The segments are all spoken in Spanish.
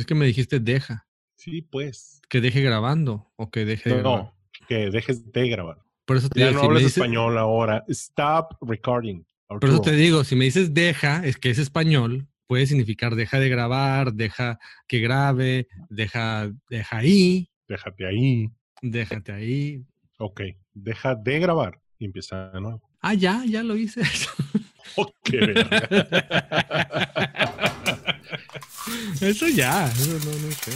Es que me dijiste deja. Sí, pues. Que deje grabando o que deje de No, grabar. no, que dejes de grabar. Por eso te Ya digo, no si hablas dices- español ahora. Stop recording. por eso te digo, si me dices deja, es que es español, puede significar deja de grabar, deja que grabe, deja, deja ahí, Déjate ahí. déjate ahí. Ok. Deja de grabar y empieza de nuevo. Ah, ya, ya lo hice. Oh, qué. Eso ya, no, no sé.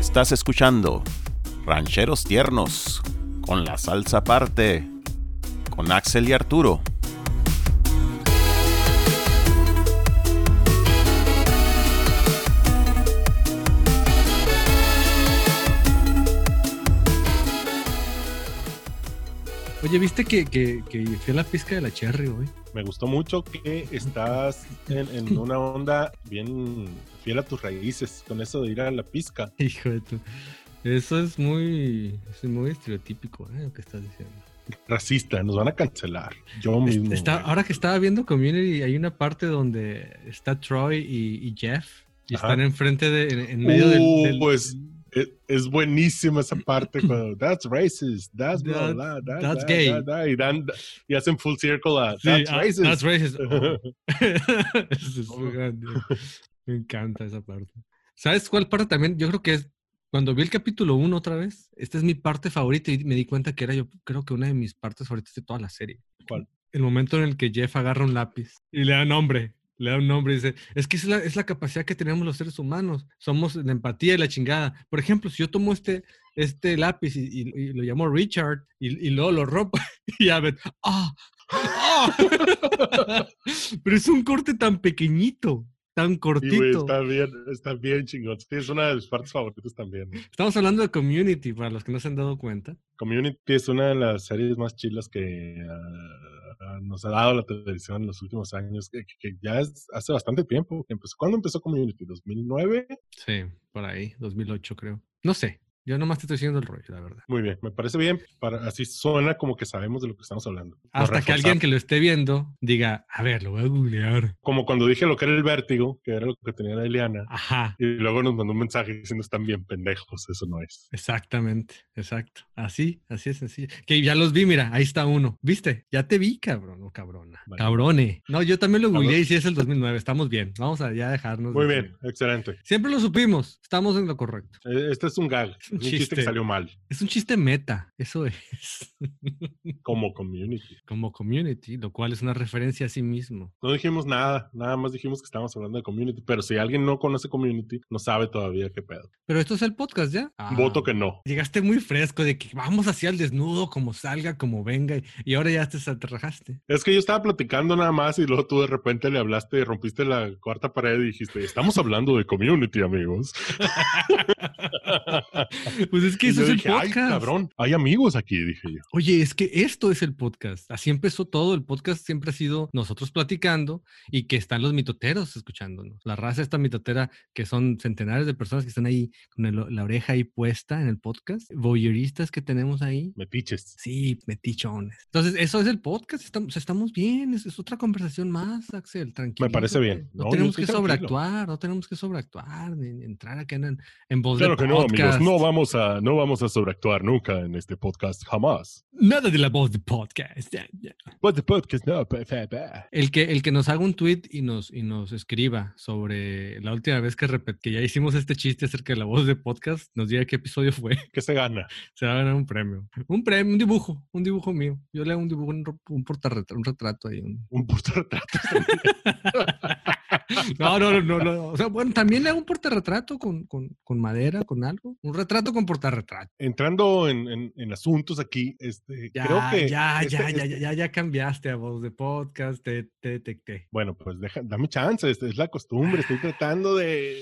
Estás escuchando Rancheros Tiernos con la salsa aparte con Axel y Arturo. Oye, ¿viste que, que, que fui a la pizca de la Cherry hoy? Me gustó mucho que estás en, en una onda bien fiel a tus raíces con eso de ir a la pizca. Hijo de tu... Eso es muy, es muy estereotípico, ¿eh? Lo que estás diciendo. Racista, nos van a cancelar. Yo mismo. Está, güey. ahora que estaba viendo Community, hay una parte donde está Troy y, y Jeff y Ajá. están enfrente de, en, en medio del, Uh, del- pues es, es buenísima esa parte cuando that's racist, that's blah, blah, that- that's that- gay. that- that", y, dan, y hacen full circle a Sí, that's ah, racist. that's racist. Oh. Es muy grande. Me encanta esa parte. ¿Sabes cuál parte también? Yo creo que es cuando vi el capítulo 1 otra vez. Esta es mi parte favorita y me di cuenta que era yo creo que una de mis partes favoritas de toda la serie. ¿Cuál? El momento en el que Jeff agarra un lápiz y le da nombre. Le da un nombre y dice, es que es la, es la capacidad que tenemos los seres humanos. Somos la empatía y la chingada. Por ejemplo, si yo tomo este, este lápiz y, y- y lo llamo Richard y, y luego lo rompo y ya ven, ¡ah! ¡ah! Pero es un corte tan pequeñito, tan güey, cortito. está bien, está bien chingón. Sí, es una de mis partes favoritas también. Estamos hablando de Community, para los que no se han dado cuenta. Community es una de las series más chilas que ah, ah, nos ha dado la televisión en los últimos años, que, que- ya es hace bastante tiempo. que empezó. ¿Cuándo empezó Community? ¿2009? Sí, por ahí, 2008 creo. No sé, yo nomás te estoy diciendo el rollo, la verdad. Muy bien, me parece bien. Para, así suena como que sabemos de lo que estamos hablando. Hasta que alguien que lo esté viendo diga, a ver, lo voy a googlear. Como cuando dije lo que era el vértigo, que era lo que tenía la Eliana, Ajá, y luego nos mandó un mensaje diciendo están bien pendejos, eso no es. exactamente, exacto. Así, así es sencillo. Que ya los vi, mira, ahí está uno. ¿Viste? Ya te vi, cabrón, o cabrona. Vale. Cabrone. No, yo también lo googleé y sí es el 2009, estamos bien. Vamos a ya dejarnos. Muy bien, excelente. Siempre lo supimos, estamos en lo correcto. Eh, Este es un gag, un chiste, chiste. que salió mal, Es un chiste meta, eso es. como community. Como community, lo cual es una referencia a sí mismo. No dijimos nada, nada más dijimos que estábamos hablando de community, pero si alguien no conoce community, no sabe todavía qué pedo. Pero esto es el podcast ya. Voto Ah, que no. Llegaste muy fresco de que vamos hacia el desnudo, como salga, como venga, y- ahora ya te aterrajaste. Es que yo estaba platicando nada más y luego tú de repente le hablaste y rompiste la cuarta pared y dijiste, estamos hablando de community, amigos. Pues es que Y eso es el dije, ay, podcast. cabrón, hay amigos aquí, dije yo. Oye, es que esto es el podcast. Así empezó todo. El podcast siempre ha sido nosotros platicando y que están los mitoteros escuchándonos. La raza esta mitotera que son centenares de personas que están ahí con el- la oreja ahí puesta en el podcast. Voyeuristas que tenemos ahí. Metiches. Sí, metichones. Entonces, eso es el podcast. Estamos, estamos bien. Es, es otra conversación más, Axel. Tranquilo. parece bien. No, No, tenemos que tranquilo. sobreactuar. No tenemos que sobreactuar ni, entrar acá en, en voz Claro de que no, amigos, no vamos a, no vamos a sobreactuar nunca en este podcast, jamás. Nada de la voz de podcast. But the podcast, no. El que, el que nos haga un tweet y nos, y nos escriba sobre la última vez que, repet- que ya hicimos este chiste acerca de la voz de podcast, nos diga qué episodio fue, ¿Qué se gana? se va a ganar un premio. Un premio, un dibujo, un dibujo mío. Yo le hago un dibujo, un, un portarretrato, un retrato ahí. un- Un portarretrato. No, no, no, no, no. O sea, bueno, también le hago un portarretrato con, con, con madera, con algo. Un retrato con portarretrato. Entrando en, en- en asuntos aquí, este, Ya, creo que. ya, este- ya, ya, este- ya, ya, ya cambiaste a voz de podcast, te, te, te, te. Bueno, pues deja, dame chance, es, es la costumbre, estoy tratando de,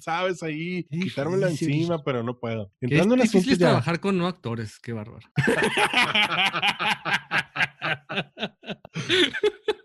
sabes, ahí, quitármela Difícil. encima, pero no puedo. Entrando en difícil asuntos es ya. trabajar con no actores, qué bárbaro.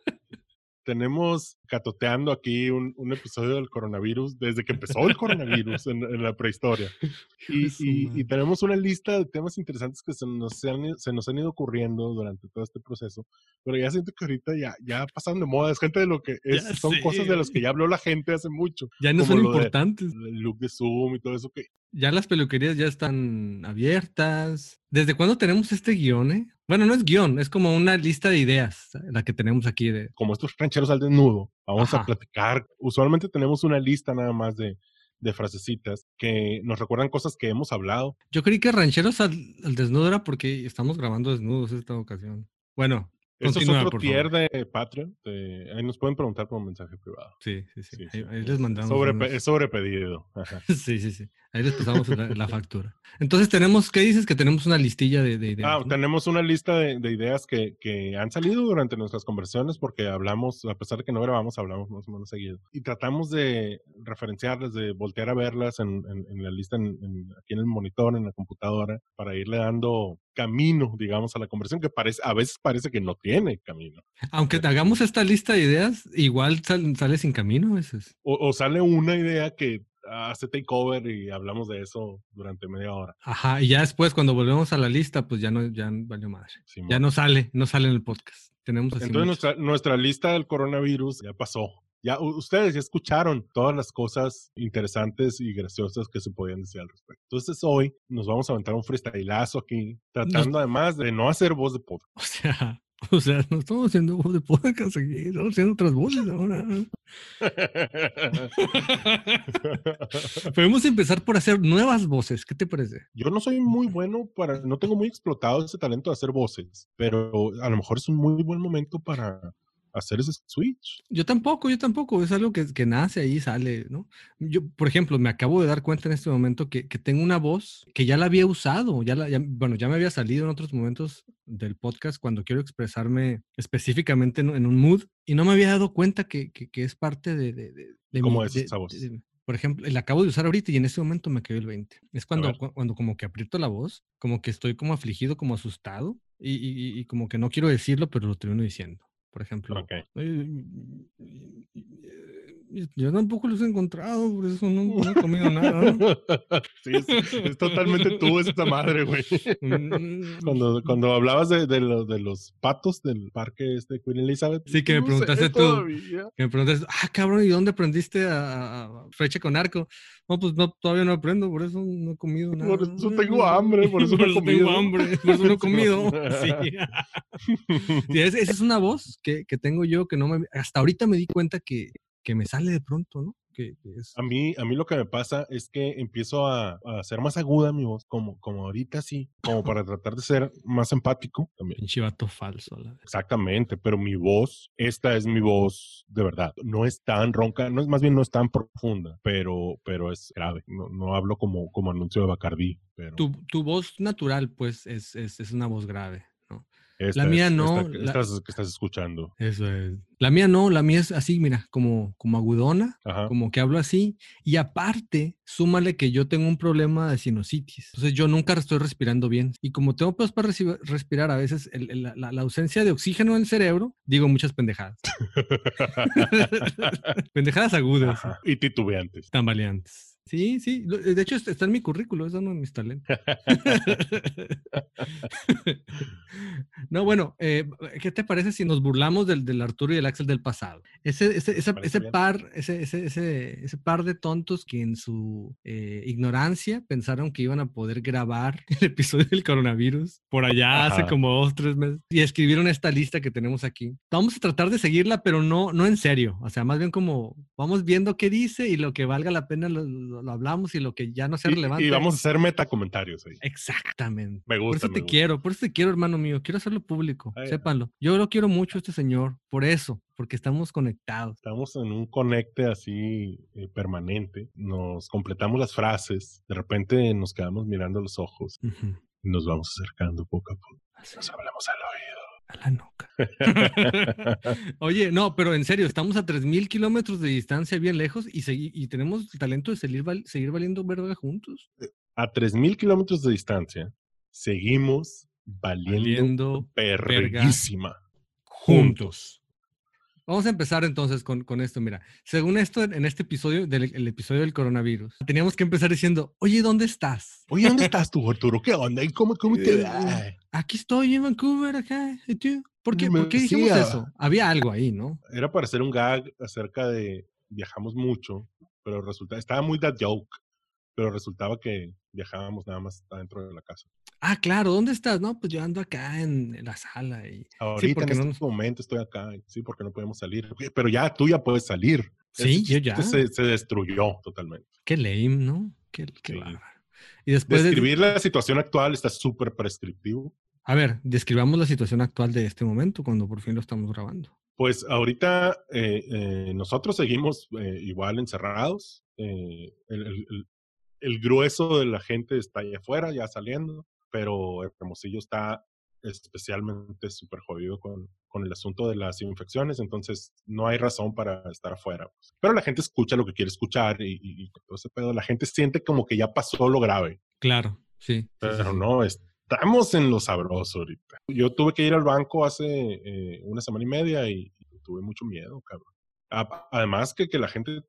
tenemos catoteando aquí un, un episodio del coronavirus desde que empezó el coronavirus en, en la prehistoria. Y, y- y tenemos una lista de temas interesantes que se nos, han, se nos han ido ocurriendo durante todo este proceso, pero ya siento que ahorita ya, ya pasaron de moda. Es gente de lo que es, son sé, cosas de las que ya habló la gente hace mucho. Ya no son de- importantes. El look de Zoom y todo eso que Ya las peluquerías ya están abiertas. ¿Desde cuándo tenemos este guion, eh? Bueno, no es guion, es como una lista de ideas, la que tenemos aquí de... como estos rancheros al desnudo, vamos a platicar. Usualmente tenemos una lista nada más de, de frasecitas que nos recuerdan cosas que hemos hablado. Yo creí que rancheros al, al desnudo era porque estamos grabando desnudos esta ocasión. Bueno, Esto es otro tier favor. de Patreon. de- ahí nos pueden preguntar por mensaje privado. sí, sí, sí. Sí, ahí, sí, ahí es- les mandamos. sobre, unos- Es sobre pedido. Ajá. Sí, sí, sí. Ahí les pasamos la, la factura. Entonces tenemos, ¿qué dices? Que tenemos una listilla de, de ideas. Ah, ¿no? tenemos una lista de, de ideas que, que han salido durante nuestras conversaciones porque hablamos, a pesar de que no grabamos, hablamos más o menos seguido. Y tratamos de referenciarlas, de voltear a verlas en, en- en la lista, en- en- aquí en el monitor, en la computadora, para irle dando camino, digamos, a la conversación, que parece, a veces parece que no tiene camino. Aunque hagamos esta lista de ideas, igual sal- sale sin camino a veces. O, o sale una idea que hace takeover y hablamos de eso durante media hora. Ajá, y ya después cuando volvemos a la lista, pues ya no, ya valió madre. Simón. Ya no sale, no sale en el podcast. Tenemos así Entonces nuestra, nuestra lista del coronavirus ya pasó. Ya ustedes ya escucharon todas las cosas interesantes y graciosas que se podían decir al respecto. Entonces hoy nos vamos a aventar un freestyleazo aquí, tratando además de no hacer voz de podcast. O sea, o sea, no estamos haciendo voz de podcast aquí, estamos haciendo otras voces ahora. Podemos empezar por hacer nuevas voces. ¿Qué te parece? Yo no soy muy bueno para, no tengo muy explotado ese talento de hacer voces, pero a lo mejor es un muy buen momento para hacer ese switch. Yo tampoco, yo tampoco. Es algo que, que nace ahí, sale, ¿no? Yo, por ejemplo, me acabo de dar cuenta en este momento que, que tengo una voz que ya la había usado, ya la, ya- bueno, ya me había salido en otros momentos del podcast cuando quiero expresarme específicamente en, en un mood y no me había dado cuenta que, que, que es parte de, de, de, de ¿Cómo mi- es esa voz? por ejemplo, la acabo de usar ahorita y en ese momento me cayó el 20. Es cuando, cu- cuando como que aprieto la voz, como que estoy como afligido, como asustado y, y- y como que no quiero decirlo, pero lo termino diciendo. Por ejemplo, Ok. "Ay, yo tampoco los he encontrado, por eso no, no he comido nada. sí, es, es totalmente tú esa madre, güey. Mm, Cuando, cuando hablabas de, de, lo- de los patos del parque este Queen Elizabeth. Sí, que me preguntaste tú. todavía. Que me preguntas, ah, cabrón, ¿y dónde aprendiste a, a- flecha con arco? No, pues no, todavía no aprendo, por eso no he comido nada. Por eso tengo hambre, por eso no he tengo comido. hambre, por eso no he comido. Sí. Esa es una voz que, que tengo yo que no me... Hasta ahorita me di cuenta que, que me sale de pronto, ¿no? Que, es... A mí, a mí lo que me pasa es que empiezo a, a ser más aguda mi voz, como, como ahorita sí, como para tratar de ser más empático también. Pinche vato falso. la- Exactamente, pero mi voz, esta es mi voz de verdad. No es tan ronca, no es más bien no es tan profunda, pero, pero es grave. No, no hablo como, como anuncio de Bacardí, pero Tu, tu voz natural, pues, es, es, es una voz grave. Esta la mía es- no, esta la- que estás escuchando. Eso es. La mía no, la mía es así, mira, como, como agudona, Ajá. como que hablo así. Y aparte, súmale que yo tengo un problema de sinusitis. Entonces yo nunca estoy respirando bien. Y como tengo pedos para respirar, a veces el- el- la, la ausencia de oxígeno en el cerebro, digo muchas pendejadas. pendejadas agudas, Ajá. Y titubeantes. tambaleantes. Sí, sí. De hecho, está en mi currículo, es uno de mis talentos. no, bueno, eh, ¿qué te parece si nos burlamos del, del Arturo y el Axel del pasado? Ese, ese, ese, ese par, ese, ese, ese, ese par de tontos que en su eh, ignorancia pensaron que iban a poder grabar el episodio del coronavirus por allá hace como dos, tres meses y escribieron esta lista que tenemos aquí. Vamos a tratar de seguirla, pero no, no en serio. O sea, más bien como vamos viendo qué dice y lo que valga la pena lo, lo- hablamos y lo que ya no sea Y, relevante. y vamos a hacer metacomentarios ahí. Exactamente. Me Por gusta. eso me te gusta. quiero, por eso te quiero, hermano mío. Quiero hacerlo público, Ay, sépanlo. Yo lo quiero mucho a este señor, por eso, porque estamos conectados. Estamos en un conecte así eh, permanente. Nos completamos las frases. De repente nos quedamos mirando los ojos y nos vamos acercando poco a poco. Así, Nos hablamos al a la nuca. Oye, no, pero en serio, estamos a 3.000 kilómetros de distancia, bien lejos, y, y tenemos el talento de seguir, val- seguir valiendo verga juntos. a 3.000 kilómetros de distancia, seguimos valiendo, Valiendo perrísima. juntos. Vamos a empezar entonces con, con esto. Mira, según esto, en este episodio, del el episodio del coronavirus, teníamos que empezar diciendo, oye, ¿dónde estás? Oye, ¿dónde estás tú, Arturo? ¿Qué onda? ¿Y cómo, cómo te va? Aquí estoy en Vancouver, acá. ¿Y tú? ¿Por qué, Me ¿por qué dijimos eso? Había algo ahí, ¿no? Era para hacer un gag acerca de viajamos mucho, pero resulta, estaba muy that joke, pero resultaba que viajábamos nada más adentro de la casa. Ah, claro, ¿dónde estás? No, pues yo ando acá en, la sala y... Ahorita porque en no este momento estoy acá, sí, porque no podemos salir. Pero ya tú ya puedes salir. Sí, yo ya. Se, se destruyó totalmente. Qué lame, ¿no? Qué, qué Sí. Y después de- Describir la situación actual está súper prescriptivo. A ver, describamos la situación actual de este momento cuando por fin lo estamos grabando. Pues ahorita eh, eh, nosotros seguimos eh, igual encerrados. el- el grueso de la gente está allá afuera, ya saliendo, pero Hermosillo está especialmente súper jodido con, con el asunto de las infecciones, entonces no hay razón para estar afuera. pues. Pero la gente escucha lo que quiere escuchar y, y- y todo ese pedo. La gente siente como que ya pasó lo grave, Claro, sí. pero sí. no, estamos en lo sabroso ahorita. Yo tuve que ir al banco hace eh, una semana y media y, y tuve mucho miedo, cabrón. A- Además que, que la gente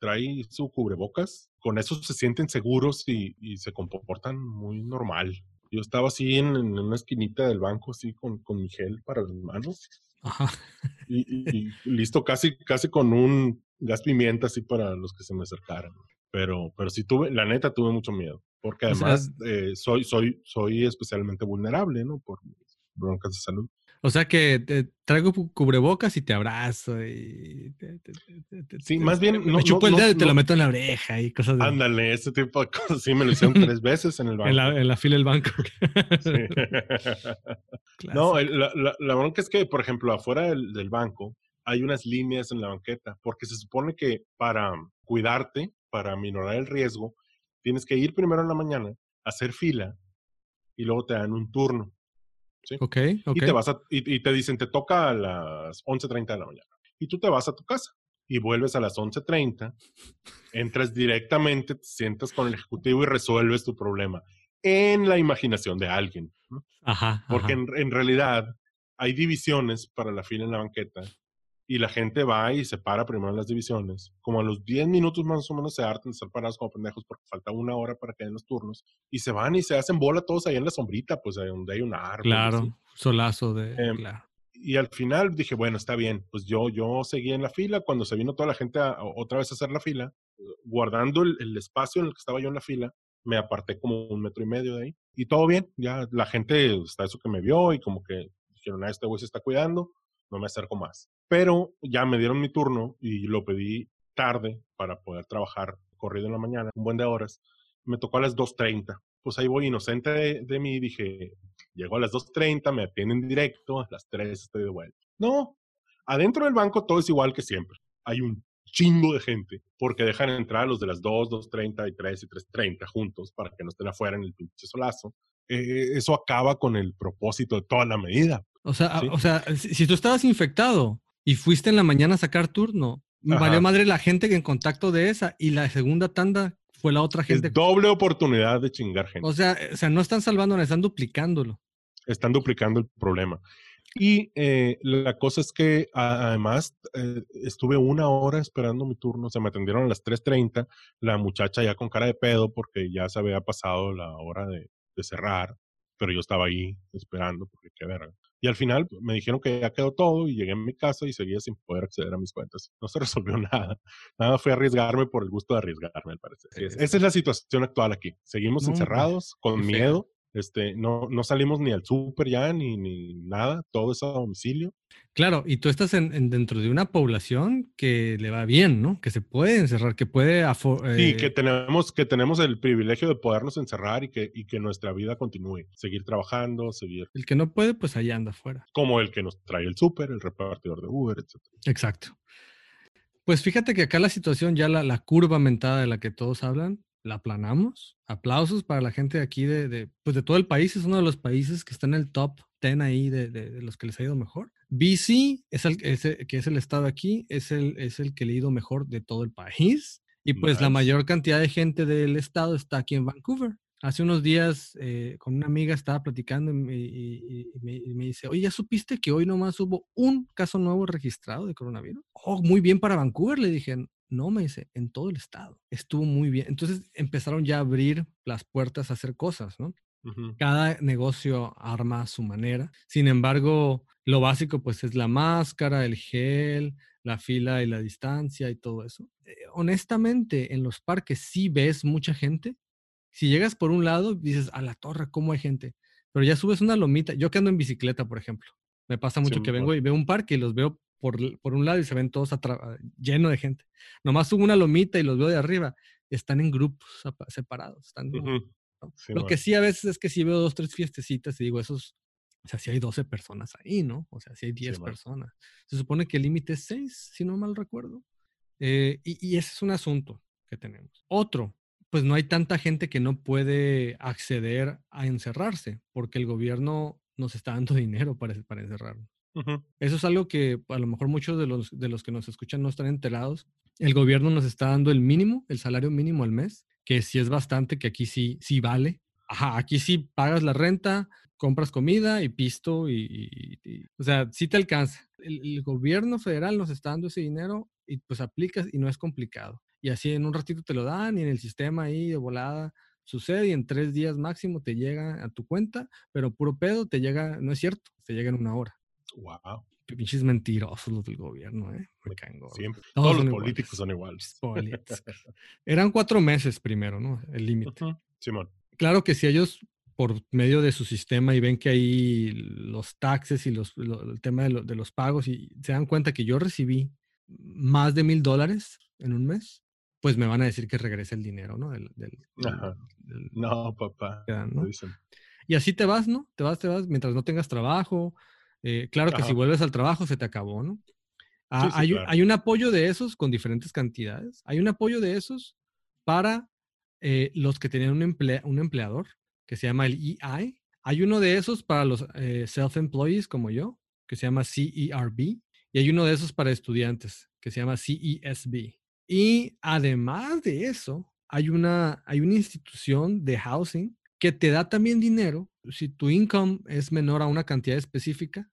trae su cubrebocas, con eso se sienten seguros y, y se comportan muy normal. Yo estaba así en, en una esquinita del banco, así con, con mi gel para las manos Ajá. y, y- y listo, casi, casi con un gas pimienta así para los que se me acercaran. Pero, pero sí tuve, la neta tuve mucho miedo, porque O sea, además eh, soy, soy, soy especialmente vulnerable, ¿no? Por mis broncas de salud. O sea que te traigo cu- cubrebocas y te abrazo y... te- te- te- Sí, más bien, Me no- chupo no- el dedo y te lo meto en la oreja y cosas de... Ándale, ese tipo de cosas. Sí, me lo hicieron tres veces en el banco. en, la, en la fila del banco. Sí. No, el- la, la- la bronca es que, por ejemplo, afuera del, del banco hay unas líneas en la banqueta, porque se supone que para cuidarte, para minorar el riesgo, tienes que ir primero en la mañana, hacer fila y luego te dan un turno. Ok, ok. Y, te vas a- y, y te dicen, te toca a las 11.30 de la mañana. Y tú te vas a tu casa y vuelves a las 11.30, entras directamente, te sientas con el ejecutivo y resuelves tu problema en la imaginación de alguien. ¿no? Ajá, Porque ajá. en, en realidad hay divisiones para la fila en la banqueta y la gente va y se para primero en las divisiones. Como a los 10 minutos más o menos se hartan de estar parados como pendejos porque falta una hora para que den los turnos y se van y se hacen bola todos ahí en la sombrita, pues ahí donde hay un árbol. Claro, solazo de... Em, claro. Y al final dije, bueno, está bien. Pues yo, yo seguí en la fila. Cuando se vino toda la gente a- a- otra vez a hacer la fila, guardando el, el espacio en el que estaba yo en la fila, me aparté como un metro y medio de ahí. Y todo bien. Ya la gente está eso que me vio y como que dijeron, ah, este güey se está cuidando, no me acerco más. Pero ya me dieron mi turno y lo pedí tarde para poder trabajar corrido en la mañana, un buen de horas. Me tocó a las 2.30. Pues ahí voy inocente de, mí. Dije, llego a las 2.30, me atienden directo, a las 3 estoy de vuelta. No, adentro del banco todo es igual que siempre. Hay un chingo de gente porque dejan entrar a los de las 2, 2.30 y 3 y 3.30 juntos para que no estén afuera en el pinche solazo. Eh, eso acaba con el propósito de toda la medida. O sea, sí. o sea si, si tú estabas infectado y fuiste en la mañana a sacar turno, Ajá. valió madre la gente que en contacto de esa y la segunda tanda fue la otra gente. Es doble oportunidad de chingar gente. O sea, eh, o sea, no están salvando, están duplicándolo. están duplicando el problema. Y eh, la cosa es que a- además eh, estuve una hora esperando mi turno, se me atendieron a las 3.30, la muchacha ya con cara de pedo porque ya se había pasado la hora de, de cerrar, pero yo estaba ahí esperando porque qué verga. Y al final pues, me dijeron que ya quedó todo y llegué a mi casa y seguía sin poder acceder a mis cuentas. No se resolvió nada. Nada fue arriesgarme por el gusto de arriesgarme, al parecer. Esa es la situación actual aquí. Seguimos No, encerrados, con miedo, este, no, no salimos ni al súper ya, ni, ni nada, todo es a domicilio. Claro, y tú estás en, en- dentro de una población que le va bien, ¿no? Que se puede encerrar, que puede... afo- Sí, eh, que tenemos, que tenemos el privilegio de podernos encerrar y que, y que nuestra vida continúe, seguir trabajando, seguir El que no puede, pues allá anda afuera. como el que nos trae el súper, el repartidor de Uber, etc. Exacto. Pues fíjate que acá la situación, ya la, la curva mentada de la que todos hablan, la aplanamos. Aplausos para la gente de aquí, de, de, pues de todo el país. Es uno de los países que está en el top 10 ahí de, de- de los que les ha ido mejor. BC, es el, es el- que es el estado aquí, es el, es el que le ha ido mejor de todo el país. Y pues la Nice. mayor cantidad de gente del estado está aquí en Vancouver. Hace unos días eh, con una amiga estaba platicando y, me- y- y me, y me dice, oye, ¿ya supiste que hoy nomás hubo un caso nuevo registrado de coronavirus? Oh, muy bien para Vancouver, le dije. No, me dice, en todo el estado. Estuvo muy bien. Entonces empezaron ya a abrir las puertas a hacer cosas, ¿no? Cada negocio arma a su manera. Sin embargo, lo básico pues es la máscara, el gel, la fila y la distancia y todo eso. Eh, honestamente, en los parques sí ves mucha gente. Si llegas por un lado, dices, a la torre, ¿cómo hay gente? Pero ya subes una lomita. Yo que ando en bicicleta, por ejemplo. Me pasa mucho que vengo y veo un parque y los veo por, un lado y se ven todos lleno de gente. Nomás subo una lomita y los veo de arriba. Están en grupos separados. Están. Sí, Lo que sí a veces es que si veo dos, tres fiestecitas y digo, esos, o sea, si hay 12 personas ahí, ¿no? O sea, si hay 10 man. personas. Se supone que el límite es 6, si no mal recuerdo. Eh, y, y ese es un asunto que tenemos. Otro, pues no hay tanta gente que no puede acceder a encerrarse porque el gobierno nos está dando dinero para, para encerrarnos. Ujú. Eso es algo que a lo mejor muchos de los, de los que nos escuchan no están enterados. El gobierno nos está dando el mínimo, el salario mínimo al mes, que sí es bastante, que aquí sí, sí vale. Ajá, aquí sí pagas la renta, compras comida y pisto y, y- y- o sea, sí te alcanza. El, el gobierno federal nos está dando ese dinero y pues aplicas y no es complicado. Y así en un ratito te lo dan y en el sistema ahí de volada sucede y en tres días máximo te llega a tu cuenta, pero puro pedo te llega, no es cierto, te llega en una hora. Wow. Pinches mentirosos los del gobierno, ¿eh? Me gordos. Siempre. Todos Todos los iguales. políticos son iguales. Eran cuatro meses primero, ¿no? El límite. Ujú. Simón. Claro que si ellos, por medio de su sistema y ven que ahí los taxes y los, lo- el tema de, lo- de los pagos y se dan cuenta que yo recibí más de mil dólares en un mes, pues me van a decir que regrese el dinero, ¿no? Del, del- Ajá. del- No, papá. ¿no? dicen. Y así te vas, ¿no? Te vas, te vas, mientras no tengas trabajo. Eh, claro que si vuelves al trabajo se te acabó, ¿no? Ah, Sí, sí, hay, un- claro. hay un apoyo de esos con diferentes cantidades. Hay un apoyo de esos para eh, los que tenían un, emple- un empleador que se llama el EI. Hay uno de esos para los eh, self-employees como yo, que se llama CERB. Y hay uno de esos para estudiantes, que se llama CESB. Y además de eso, hay una, hay una institución de housing que te da también dinero si tu income es menor a una cantidad específica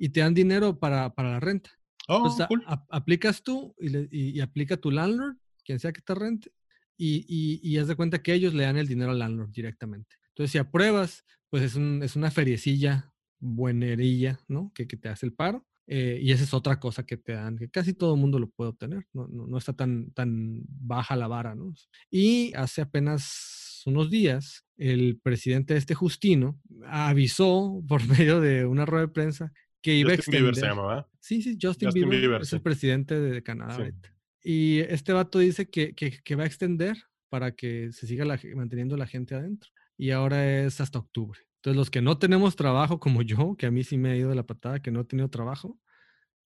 y te dan dinero para, para la renta. Oh, Entonces, a- cool. a- aplicas tú y, le- y- y aplica tu landlord, quien sea que te rente, y, y, y haz de cuenta que ellos le dan el dinero al landlord directamente. Entonces, si apruebas, pues es, un- es una feriecilla buenerilla, ¿no? Que, que te hace el paro. eh, y esa es otra cosa que te dan, que casi todo el mundo lo puede obtener. No, no, no está tan, tan baja la vara, ¿no? Y hace apenas unos días, el presidente este Justino avisó por medio de una rueda de prensa que iba a Justin Bieber se extender. llama, ¿verdad? Sí, sí, Justin, Justin Bieber, Bieber, es el presidente de Canadá Sí. ahorita. Y este vato dice que, que- que va a extender para que se siga la manteniendo la gente adentro. Y ahora es hasta octubre. Entonces, los que no tenemos trabajo, como yo, que a mí sí me ha ido de la patada, que no he tenido trabajo,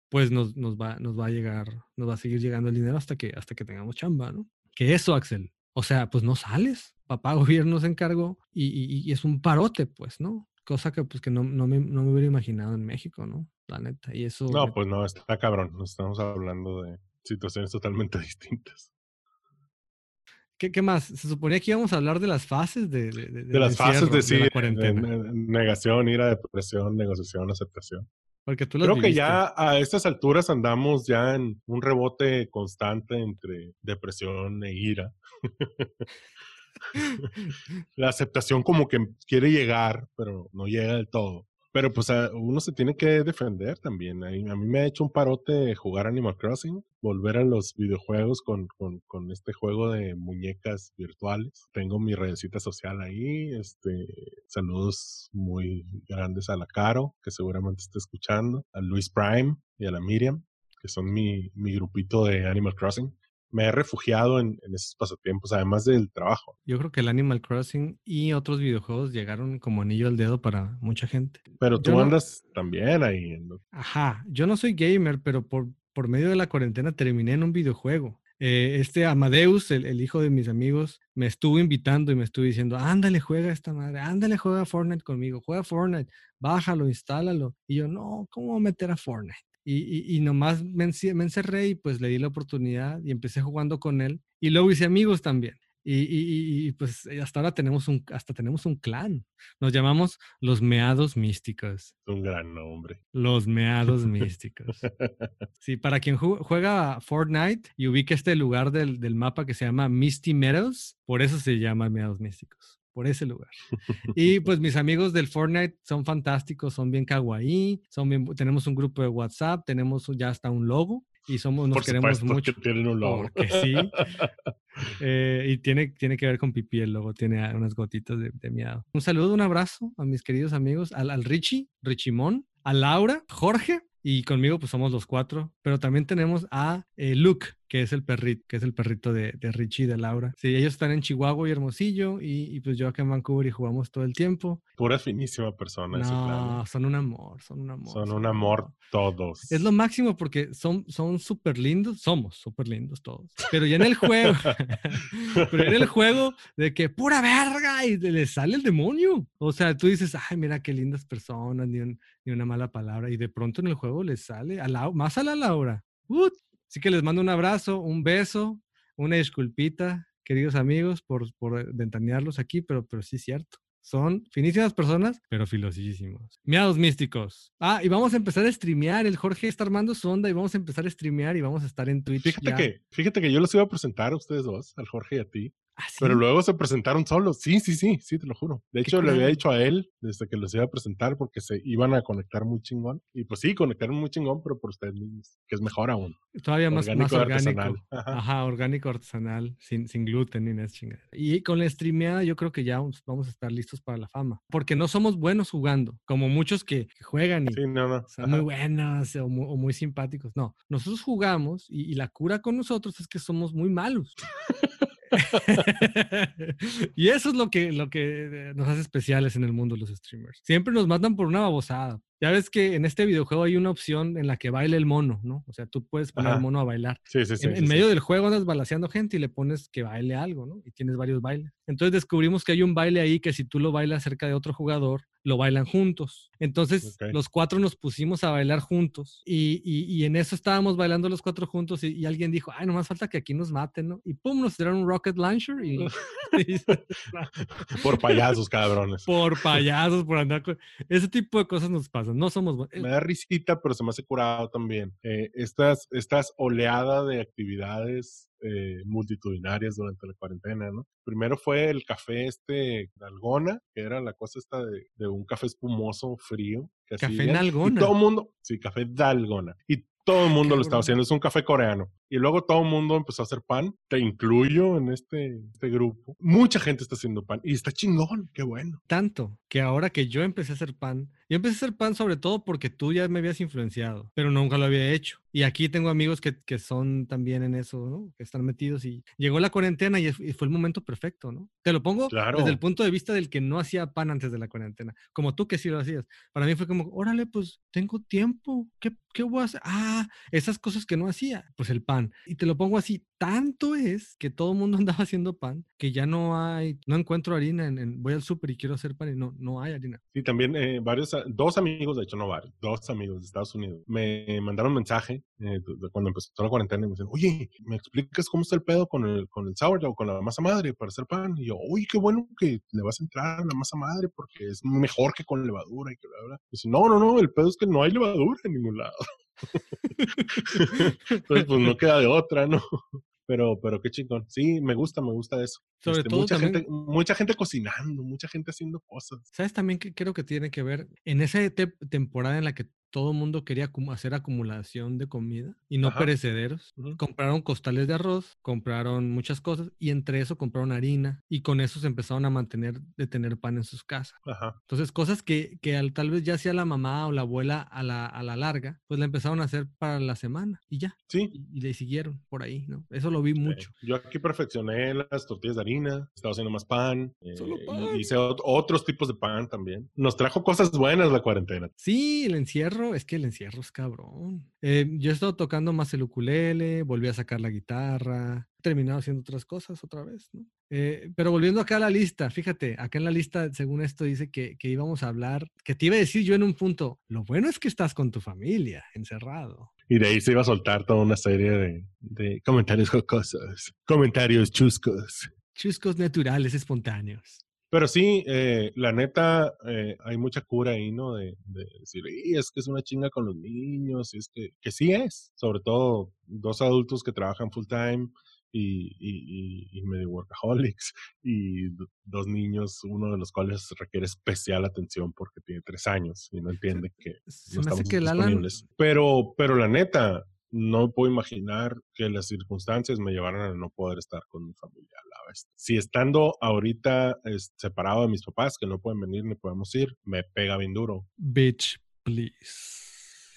pues nos, nos, va, nos va a llegar, nos va a seguir llegando el dinero hasta que, hasta que tengamos chamba, ¿no? Que eso, Axel. O sea, pues no sales. Papá gobierno se encargó y, y- y es un parote, pues, ¿no? Cosa que pues que no, no, me, no me hubiera imaginado en México, ¿no? La neta. Y eso... No, pues no, está cabrón. Estamos hablando de situaciones totalmente distintas. ¿Qué, qué más? Se suponía que íbamos a hablar de las fases de, de, de- De del las fases de sí, negación, ira, depresión, negociación, aceptación. Porque tú las Creo que ya a estas alturas andamos ya en un rebote constante entre depresión e ira. La aceptación como que quiere llegar, pero no llega del todo. Pero pues uno se tiene que defender también. A mí me ha hecho un parote jugar Animal Crossing, volver a los videojuegos con, con, con este juego de muñecas virtuales. Tengo mi redecita social ahí. Este, saludos muy grandes a la Caro, que seguramente está escuchando, a Luis Prime y a la Miriam, que son mi, mi grupito de Animal Crossing. Me he refugiado en, en esos pasatiempos, además del trabajo. Yo creo que el Animal Crossing y otros videojuegos llegaron como anillo al dedo para mucha gente. Pero tú Yo no- andas también ahí. Ajá, yo no soy gamer, pero por, por medio de la cuarentena terminé en un videojuego. Eh, este Amadeus, el, el hijo de mis amigos, me estuvo invitando y me estuvo diciendo, ándale, juega esta madre, ándale, juega Fortnite conmigo, juega Fortnite, bájalo, instálalo. Y yo, no, ¿cómo meter a Fortnite? Y, y, y nomás me, encerré y pues le di la oportunidad y empecé jugando con él. Y luego hice amigos también. Y, y- y, pues eh, hasta ahora tenemos un, hasta tenemos un clan. Nos llamamos los Meados Místicos. Un gran nombre. Los Meados Místicos. Sí, para quien ju- juega Fortnite y ubica este lugar del, del mapa que se llama Misty Meadows, por eso se llama Meados Místicos, por ese lugar. Y pues mis amigos del Fortnite son fantásticos, son bien kawaii, son bien, tenemos un grupo de WhatsApp, tenemos ya hasta un logo y somos, nos Por queremos supuesto mucho. que tienen un logo. Porque sí. Eh, y tiene, tiene que ver con pipí el logo, tiene unas gotitas de, de miado. Un saludo, un abrazo a mis queridos amigos, al, al Richie, Richimón, a Laura, Jorge, y conmigo pues somos los cuatro, pero también tenemos a eh, Luke, que es el perrito, que es el perrito de, de Richie y de Laura. Sí, ellos están en Chihuahua y Hermosillo, y, y, pues yo acá en Vancouver y jugamos todo el tiempo. Pura finísima persona No, son un amor, son un amor. Son un amor todos. Es lo máximo porque son son súper lindos, somos súper lindos todos. Pero ya en el juego, pero en el juego de que pura verga y le sale el demonio. O sea, tú dices, ay, mira qué lindas personas, ni, un- ni una mala palabra. Y de pronto en el juego les sale, a la, más a la Laura. Ut. Así que les mando un abrazo, un beso, una disculpita, queridos amigos, por, por ventanearlos aquí, pero, pero sí es cierto. Son finísimas personas, pero filosísimos. Miados místicos. Ah, y vamos a empezar a streamear. El Jorge está armando su onda y vamos a empezar a streamear y vamos a estar en Twitch. Fíjate ya. que, fíjate que yo los iba a presentar a ustedes dos, al Jorge y a ti, Ah, ¿sí? pero luego se presentaron solos. Sí, sí, sí, sí, te lo juro. De hecho, le había dicho a él desde que los iba a presentar porque se iban a conectar muy chingón. Y pues sí, conectaron muy chingón, pero por ustedes mismos, que es mejor aún. Todavía más más Orgánico orgánico. artesanal. Ajá. Ajá, orgánico artesanal, sin, sin gluten ni nada chingada. Y con la streameada yo creo que ya vamos, a estar listos para la fama. Porque no somos buenos jugando, como muchos que, que juegan y Sí, no, no. son muy buenos o muy, o muy simpáticos. No, nosotros jugamos y, y la cura con nosotros es que somos muy malos. y eso es lo que, lo que eh, nos hace especiales en el mundo los streamers. Siempre nos matan por una babosada. Ya ves que en este videojuego hay una opción en la que baila el mono, ¿no? O sea, tú puedes poner al Ajá. mono a bailar. Sí, sí, sí. en, sí, en sí. medio del juego andas balaseando gente y le pones que baile algo, ¿no? Y tienes varios bailes. Entonces descubrimos que hay un baile ahí que si tú lo bailas cerca de otro jugador, lo bailan juntos. Entonces los cuatro nos pusimos a bailar juntos y, y- y en eso estábamos bailando los cuatro juntos y, y alguien dijo, ay, nomás falta que aquí nos maten, ¿no? Y pum, nos tiraron un rocket launcher y... y- Por payasos, cabrones. por payasos, por andar con... Ese tipo de cosas nos pasan. No somos... Me da risita, pero se me hace curado también. Eh, estas, estas oleadas de actividades eh, multitudinarias durante la cuarentena, ¿no? Primero fue el café este Dalgona, que era la cosa esta de, de un café espumoso frío. Que Café Nalgona. Y todo el mundo, sí, café Dalgona. Y todo el mundo lo estaba haciendo, es un café coreano. Y luego todo el mundo empezó a hacer pan. Te incluyo en este, este grupo. Mucha gente está haciendo pan y está chingón, qué bueno. tanto que ahora que yo empecé a hacer pan, yo empecé a hacer pan sobre todo porque tú ya me habías influenciado, pero nunca lo había hecho. Y aquí tengo amigos que, que son también en eso, ¿no? Que están metidos y llegó la cuarentena y, fue el momento perfecto, ¿no? Te lo pongo Claro. desde el punto de vista del que no hacía pan antes de la cuarentena, como tú que sí lo hacías. Para mí fue como, órale, pues tengo tiempo, ¿qué, qué voy a hacer? Ah, esas cosas que no hacía, pues el pan. Y te lo pongo así, tanto es que todo el mundo andaba haciendo pan que ya no hay, no encuentro harina, en, voy al súper y quiero hacer pan y no, no hay harina. Sí, también eh, varios, a- dos amigos, de hecho no varios, dos amigos de Estados Unidos, me mandaron mensaje eh, cuando empezó la cuarentena y me dicen, oye, ¿me explicas cómo está el pedo con el, con el sourdough, con la masa madre para hacer pan? Y yo, uy, qué bueno que le vas a entrar a la masa madre porque es mejor que con levadura y que bla, bla. Dice, no, no, no, el pedo es que no hay levadura en ningún lado. Entonces, pues no queda de otra, ¿no? Pero, pero qué chingón. Sí, me gusta, me gusta eso. Sobre Este, todo mucha también- gente, mucha gente cocinando, mucha gente haciendo cosas. ¿Sabes también que creo que tiene que ver en esa te- temporada en la que todo el mundo quería hacer acumulación de comida y no Ajá. perecederos? Compraron costales de arroz, compraron muchas cosas y entre eso compraron harina y con eso se empezaron a mantener de tener pan en sus casas. Ajá. Entonces, cosas que, que al, tal vez ya hacía la mamá o la abuela a la, a la larga, pues la empezaron a hacer para la semana y ya. Sí, Y, y le siguieron por ahí, ¿no? Eso lo vi mucho. Yo aquí perfeccioné las tortillas de harina, estaba haciendo más pan, Solo eh, pan. hice ot- otros tipos de pan también. Nos trajo cosas buenas la cuarentena. Sí, el encierro, es que el encierro es cabrón. Eh, yo he estado tocando más el ukulele, volví a sacar la guitarra, he terminado haciendo otras cosas otra vez, ¿no? Eh, pero volviendo acá a la lista, fíjate, acá en la lista, según esto, dice que, que íbamos a hablar, que te iba a decir yo en un punto, lo bueno es que estás con tu familia, encerrado. Y de ahí se iba a soltar toda una serie de, de comentarios jocosos, comentarios chuscos. Chuscos naturales, espontáneos. Pero sí, eh, la neta, eh, hay mucha cura ahí, ¿no? De, de decir, "Y es que es una chinga con los niños, y es que, que sí es, sobre todo dos adultos que trabajan full time y, y, y, y medio workaholics, y do- dos niños, uno de los cuales requiere especial atención porque tiene tres años y no entiende que Se no estamos que el Alan. disponibles. Pero, pero la neta, no puedo imaginar que las circunstancias me llevaran a no poder estar con mi familia. Si estando ahorita es, separado de mis papás, que no pueden venir ni podemos ir, me pega bien duro. Bitch, please.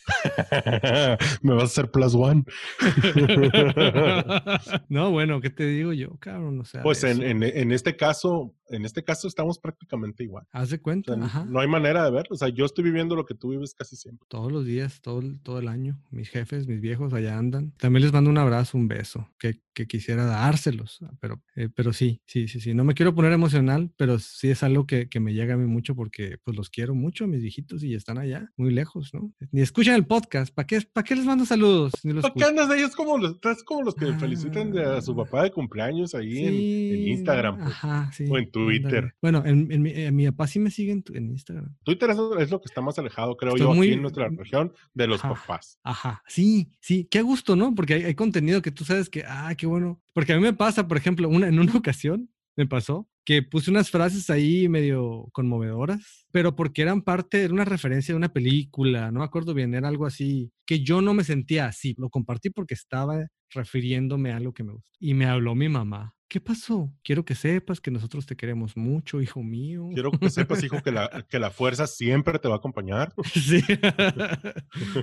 me vas a hacer plus one. no, bueno, ¿qué te digo yo, cabrón? O sea, Pues en, en este caso, en este caso estamos prácticamente igual. haz de O cuenta, sea, ajá. no hay manera de verlo. O sea, yo estoy viviendo lo que tú vives casi siempre. Todos los días, todo el, todo el año. Mis jefes, mis viejos allá andan. También les mando un abrazo, un beso, que, que quisiera dárselos. ah, Pero, eh, pero sí, sí, sí, sí. No me quiero poner emocional, pero sí es algo que, que me llega a mí mucho porque pues los quiero mucho a mis viejitos y están allá, muy lejos, ¿no? Ni escuchan el podcast. ¿Para qué, para qué les mando saludos? Ni los ¿Por qué andas ahí? Es como los, estás como los que felicitan de a su Ah. papá de cumpleaños ahí en, Instagram. pues. Ajá, sí. o en Twitter. Bueno, en, en mi, en mi papá sí me sigue en, en Instagram. Twitter es, es lo que está más alejado, creo Estoy yo, muy- aquí en nuestra región, de los Ajá. papás. Ajá, sí, sí, qué gusto, ¿no? Porque hay, hay contenido que tú sabes que, ah, qué bueno. Porque a mí me pasa, por ejemplo, una, en una ocasión me pasó que puse unas frases ahí medio conmovedoras, pero porque eran parte, era una referencia de una película, no me acuerdo bien, era algo así, que yo no me sentía así, lo compartí porque estaba refiriéndome a algo que me gusta. Y me habló mi mamá. ¿Qué pasó? Quiero que sepas que nosotros te queremos mucho, hijo mío. Quiero que sepas, hijo, que la, que la fuerza siempre te va a acompañar. Sí.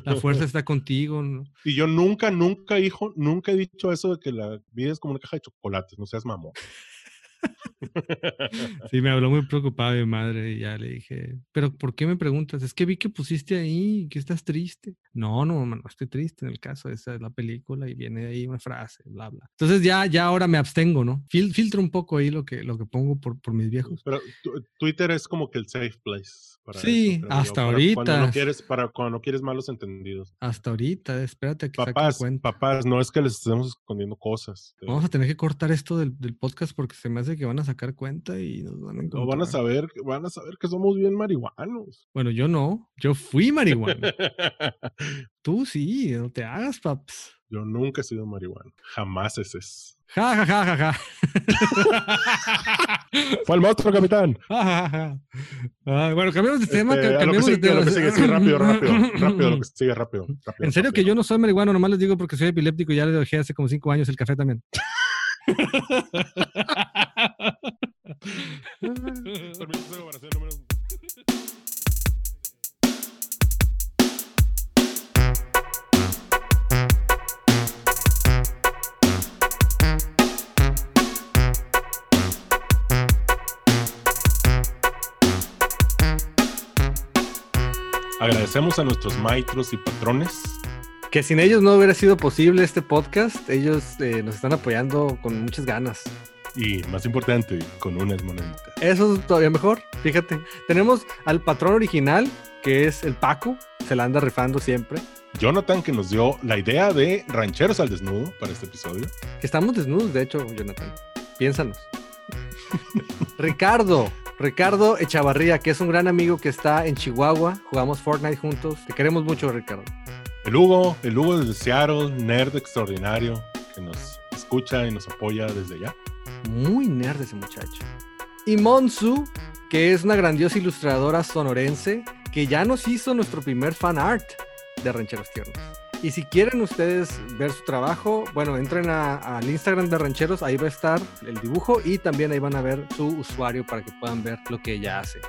La fuerza está contigo, ¿no? Y yo nunca, nunca, hijo, nunca he dicho eso de que la vida es como una caja de chocolates, no seas mamón. Sí, me habló muy preocupado mi madre y ya le dije, pero ¿por qué me preguntas? Es que vi que pusiste ahí que estás triste. No, no, mamá, no estoy triste en el caso, esa es la película y viene ahí una frase, bla, bla. Entonces ya, ya ahora me abstengo, ¿no? Fil- filtro un poco ahí lo que, lo que pongo por, por mis viejos. Pero Twitter es como que el safe place. Para Sí, eso, hasta para ahorita. Cuando no quieres, para cuando no quieres malos entendidos. Hasta ahorita, espérate a que Papás, cuenta. papás, no es que les estemos escondiendo cosas. eh, Vamos a tener que cortar esto del, del podcast porque se me hace que van a sacar cuenta y nos van a encontrar. No van a saber, van a saber que somos bien marihuanos. Bueno, yo no, yo fui marihuana. Tú sí, no te hagas, paps. Yo nunca he sido marihuano. Jamás ese es. Ja, ja, ja, ja, ja. Fue el monstruo, capitán. Ja, ja, ja. Ah, bueno, cambiamos de tema. Este, ca- a lo que cambiemos de tema. sigue, sí, rápido, rápido, rápido, lo que sigue, rápido. rápido, En serio que yo no soy marihuano, nomás les digo porque soy epiléptico y ya le dejé hace como cinco años el café también. Agradecemos a nuestros maestros y patrones. Que sin ellos no hubiera sido posible este podcast. Ellos eh, nos están apoyando con muchas ganas. Y más importante, con unas moneditas. Eso es todavía mejor. Fíjate, tenemos al patrón original, que es el Paco. Se la anda rifando siempre. Jonathan, que nos dio la idea de Rancheros al Desnudo para este episodio. Que estamos desnudos, de hecho, Jonathan. Piénsanos. Ricardo. Ricardo Echavarría, que es un gran amigo que está en Chihuahua. Jugamos Fortnite juntos. Te queremos mucho, Ricardo. El Hugo, el Hugo desde Seattle, nerd extraordinario, que nos escucha y nos apoya desde allá. Muy nerd ese muchacho. Y Monsu, que es una grandiosa ilustradora sonorense, que ya nos hizo nuestro primer fan art de Rancheros Tiernos. Y si quieren ustedes ver su trabajo, bueno, entren a- al Instagram de Rancheros, ahí va a estar el dibujo y también ahí van a ver su usuario para que puedan ver lo que ella hace.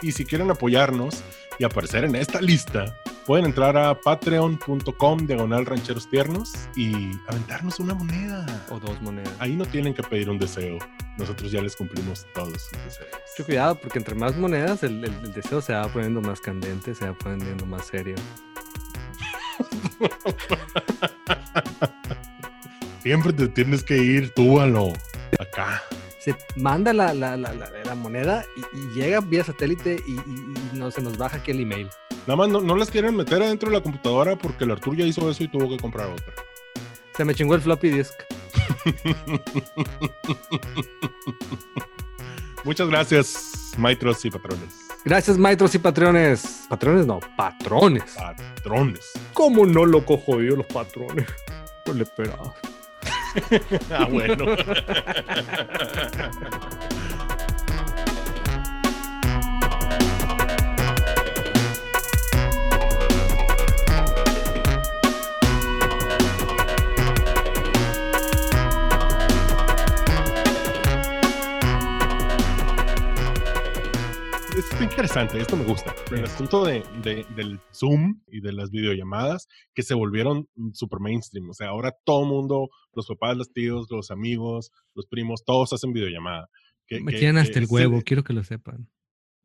Y si quieren apoyarnos y aparecer en esta lista, pueden entrar a patreon.com diagonal rancheros tiernos y aventarnos una moneda. O dos monedas. Ahí no tienen que pedir un deseo. Nosotros ya les cumplimos todos sus deseos. Mucho cuidado, porque entre más monedas, el, el- el deseo se va poniendo más candente, se va poniendo más serio. Siempre te tienes que ir tú a lo acá. se manda la, la, la, la- moneda y, y llega vía satélite y, y- y no, se nos baja aquí el email. Nada más no, no las quieren meter adentro de la computadora porque el Artur ya hizo eso y tuvo que comprar otra. Se me chingó el floppy disk. Muchas gracias, maestros y patrones. Gracias, maestros y patrones. Patrones no, patrones. Patrones. ¿Cómo no lo cojo yo los patrones? No le esperaba. Ah, bueno. está interesante, esto me gusta. El asunto de, de- del Zoom y de las videollamadas que se volvieron super mainstream. O sea, ahora todo mundo, los papás, los tíos, los amigos, los primos, todos hacen videollamada. Que, Me que- tienen hasta el huevo, quiero que lo sepan.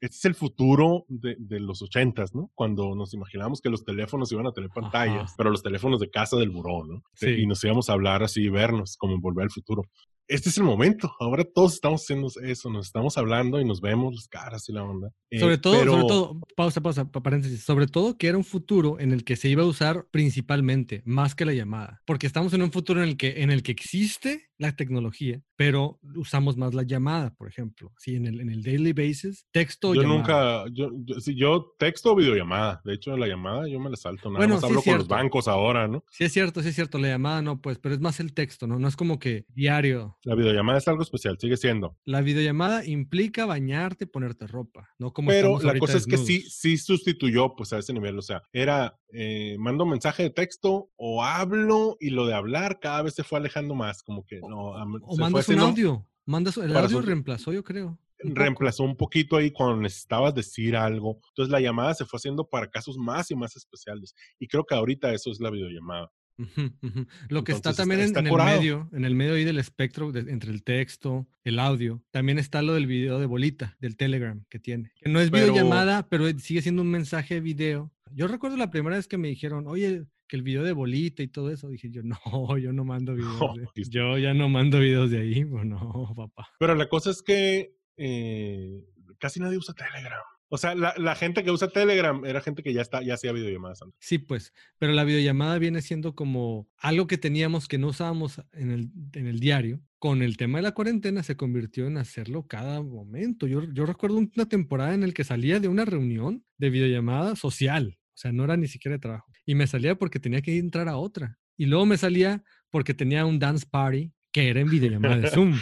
Este es el futuro de, de los ochentas, ¿no? Cuando nos imaginamos que los teléfonos iban a tener pantallas, Ajá. pero los teléfonos de casa del buró, ¿no? Sí. Y nos íbamos a hablar así y vernos como en Volver al Futuro. Este es el momento. Ahora todos estamos haciendo eso, nos estamos hablando y nos vemos las caras y la onda. Eh, Sobre todo, pero- sobre todo, pausa, pausa, pa- paréntesis. Sobre todo que era un futuro en el que se iba a usar principalmente, más que la llamada. Porque estamos en un futuro en el que, en el que existe la tecnología, pero usamos más la llamada, por ejemplo. Sí, en el, en el daily basis, texto Yo llamada. nunca, yo, yo, sí, yo texto o videollamada. De hecho, la llamada yo me la salto. Nada Bueno, más sí, hablo con los bancos ahora, ¿no? Sí es cierto, sí es cierto, la llamada no, pues, pero es más el texto, ¿no? No es como que diario. La videollamada es algo especial, sigue siendo. La videollamada implica bañarte, ponerte ropa, no como Pero la cosa es que sí, sí sustituyó pues a ese nivel. O sea, era eh, mando mensaje de texto o hablo y lo de hablar cada vez se fue alejando más. Como que no. O mandas un audio, mandas, el audio su- reemplazó, yo creo. Reemplazó un poquito ahí cuando necesitabas decir algo. Entonces la llamada se fue haciendo para casos más y más especiales. Y creo que ahorita eso es la videollamada. Lo que está también está- en, está en el medio, en el medio ahí del espectro de- entre el texto, el audio, también está lo del video de bolita, del Telegram que tiene. Que no es Pero- videollamada, pero es- sigue siendo un mensaje de video. Yo recuerdo la primera vez que me dijeron, oye, que el video de bolita y todo eso, dije yo, no, yo no mando videos. De- yo ya no mando videos de ahí, pues no, papá. Pero la cosa es que eh, casi nadie usa Telegram. O sea, la, la gente que usa Telegram era gente que ya está, ya hacía videollamadas antes. Sí, pues, pero la videollamada viene siendo como algo que teníamos que no usábamos en el, en el diario. Con el tema de la cuarentena se convirtió en hacerlo cada momento. Yo, yo recuerdo una temporada en la que salía de una reunión de videollamada social, o sea, no era ni siquiera de trabajo. Y me salía porque tenía que entrar a otra. Y luego me salía porque tenía un dance party que era en videollamada de Zoom.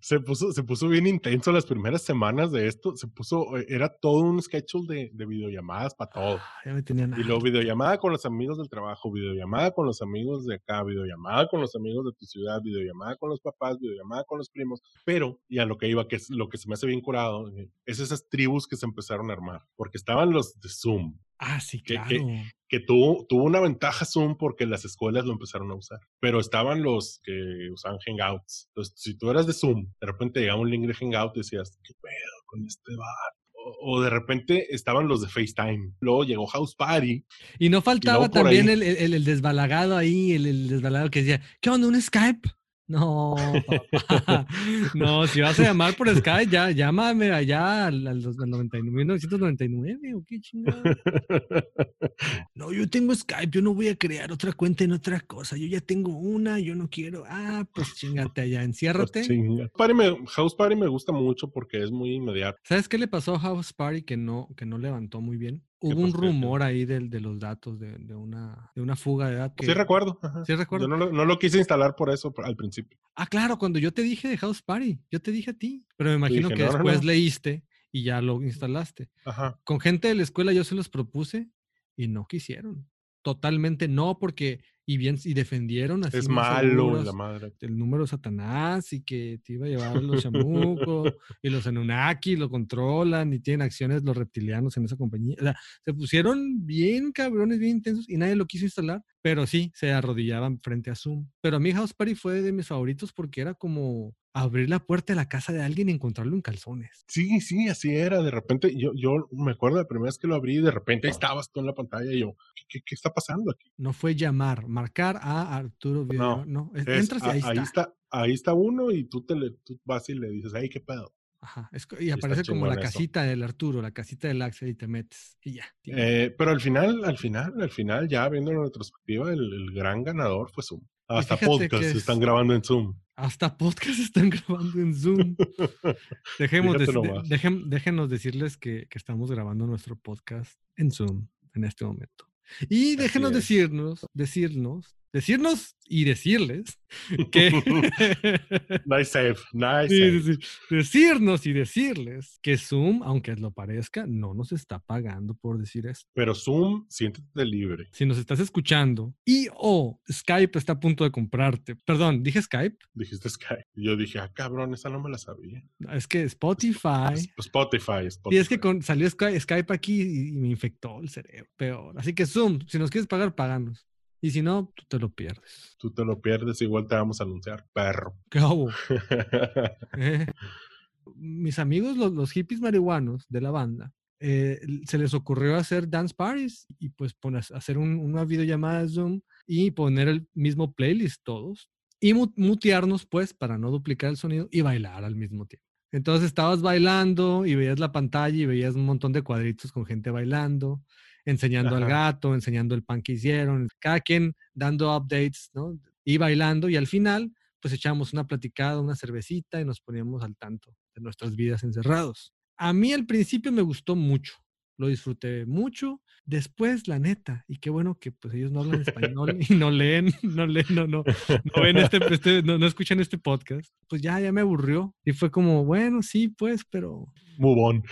Se puso, se puso bien intenso las primeras semanas de esto. Se puso, eh, era todo un schedule de, de videollamadas para todo. Ah, ya me tenían Y luego videollamada con los amigos del trabajo, videollamada con los amigos de acá, videollamada con los amigos de tu ciudad, videollamada con los papás, videollamada con los primos. Pero, y a lo que iba, que es lo que se me hace bien curado, eh, es esas tribus que se empezaron a armar. Porque estaban los de Zoom, Ah, sí, que- claro. que- que tuvo, tuvo una ventaja Zoom porque las escuelas lo empezaron a usar. Pero estaban los que usaban Hangouts. Entonces, si tú eras de Zoom, de repente llegaba un link de Hangout y decías, ¿qué pedo con este bar? O, o de repente estaban los de FaceTime. Luego llegó House Party. Y no faltaba también el- el desbalagado ahí, el, el desbalagado que decía, ¿qué onda? ¿Un Skype? No, papá. No, si vas a llamar por Skype, ya, llámame allá al, al dos- al 99, 1999 o qué chingado. No, yo tengo Skype, yo no voy a crear otra cuenta en otra cosa. Yo ya tengo una, yo no quiero. Ah, pues chingate allá, Pues, enciérrate. chinga. Party me- House Party me gusta mucho porque es muy inmediato. ¿Sabes qué le pasó a House Party que no, que no levantó muy bien? ¿Qué Hubo un rumor ahí del- de, los datos, de, de una, de una fuga de datos. Sí que- recuerdo. ajá. Sí recuerdo. Yo no lo, no lo quise instalar por eso al principio. Ah, claro, cuando yo te dije de House Party, yo te dije a ti, pero me imagino dije, que "No, no, después no". leíste y ya lo instalaste. Ajá. Con gente de la escuela yo se los propuse y no quisieron. Totalmente no, porque y bien y defendieron así Es malo seguros la madre. el número de Satanás y que te iba a llevar a los chamucos y los Anunnaki lo controlan y tienen acciones los reptilianos en esa compañía. O sea, se pusieron bien cabrones, bien intensos y nadie lo quiso instalar, pero sí, se arrodillaban frente a Zoom. Pero a mí House Party fue de mis favoritos porque era como abrir la puerta de la casa de alguien y encontrarlo en calzones. Sí, sí, así era. De repente, yo, yo me acuerdo la primera vez que lo abrí y de repente ahí estabas tú en la pantalla y yo, ¿qué, qué, qué está pasando aquí? No fue llamar, marcar a Arturo Video. No, es- Es- entras y a- ahí, ahí está. está. Ahí está uno y tú, te le, tú vas y le dices, ay, qué pedo. Ajá, es y está aparece como la eso. casita del Arturo, la casita del Axel y te metes y ya. Eh, pero al final, al final, al final, ya viendo en retrospectiva, el, el gran ganador fue Zoom. Hasta podcast se es- están grabando en Zoom. Hasta podcast están grabando en Zoom. Dejemos de- déjenos decirles que, que estamos grabando nuestro podcast en Zoom en este momento. Y déjenos decirnos, decirnos, decirnos y decirles que Nice save, nice Sí, save. sí, decirnos y decirles que Zoom, aunque lo parezca, no nos está pagando por decir esto. Pero Zoom, siéntete libre. Si nos estás escuchando y o Skype está a punto de comprarte, perdón, dije Skype, Dijiste Skype. Yo dije, ah, cabrón, esa no me la sabía. es que Spotify. Es- Spotify, Y Spotify. es que con, salió Sky- Skype aquí y, y me infectó el cerebro, peor. Así que Zoom, si nos quieres pagar, páganos. Y si no, tú te lo pierdes. Tú te lo pierdes, igual te vamos a anunciar, perro. ¿Qué hago? Eh, Mis amigos, los, los hippies marihuanos de la banda, eh, se les ocurrió hacer dance parties y pues poner, hacer un- una videollamada de Zoom y poner el mismo playlist todos y mu- mutearnos pues para no duplicar el sonido y bailar al mismo tiempo. Entonces estabas bailando y veías la pantalla y veías un montón de cuadritos con gente bailando, enseñando al Ajá. gato, enseñando el pan que hicieron, cada quien dando updates, ¿no? Y bailando y al final pues echábamos una platicada, una cervecita y nos poníamos al tanto de nuestras vidas encerrados. A mí al principio me gustó mucho, lo disfruté mucho. Después, la neta, y qué bueno que pues ellos no hablan español y no leen, no leen, no, no, no ven este, este- no, no escuchan este podcast. Pues ya, ya me aburrió. Y fue como, bueno, sí, pues, pero Move on.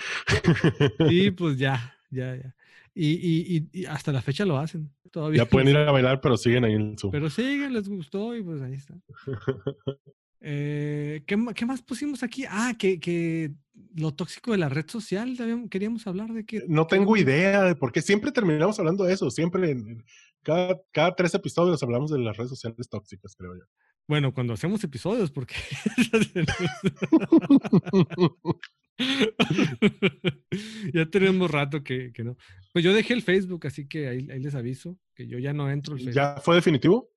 sí, pues ya, ya, ya. Y, y, y- hasta la fecha lo hacen. Todavía. Ya pueden ir a bailar, pero siguen ahí en Zoom. Pero siguen, les gustó y pues ahí está. Eh, ¿qué, qué más pusimos aquí? Ah, que, que lo tóxico de la red social, queríamos hablar de que... No tengo idea de por qué siempre terminamos hablando de eso. Siempre, en- cada, cada tres episodios hablamos de las redes sociales tóxicas, creo yo. Bueno, cuando hacemos episodios, porque... ya tenemos rato que, que no. Pues yo dejé el Facebook, así que ahí, ahí les aviso que yo ya no entro al Facebook. ¿Ya fue definitivo?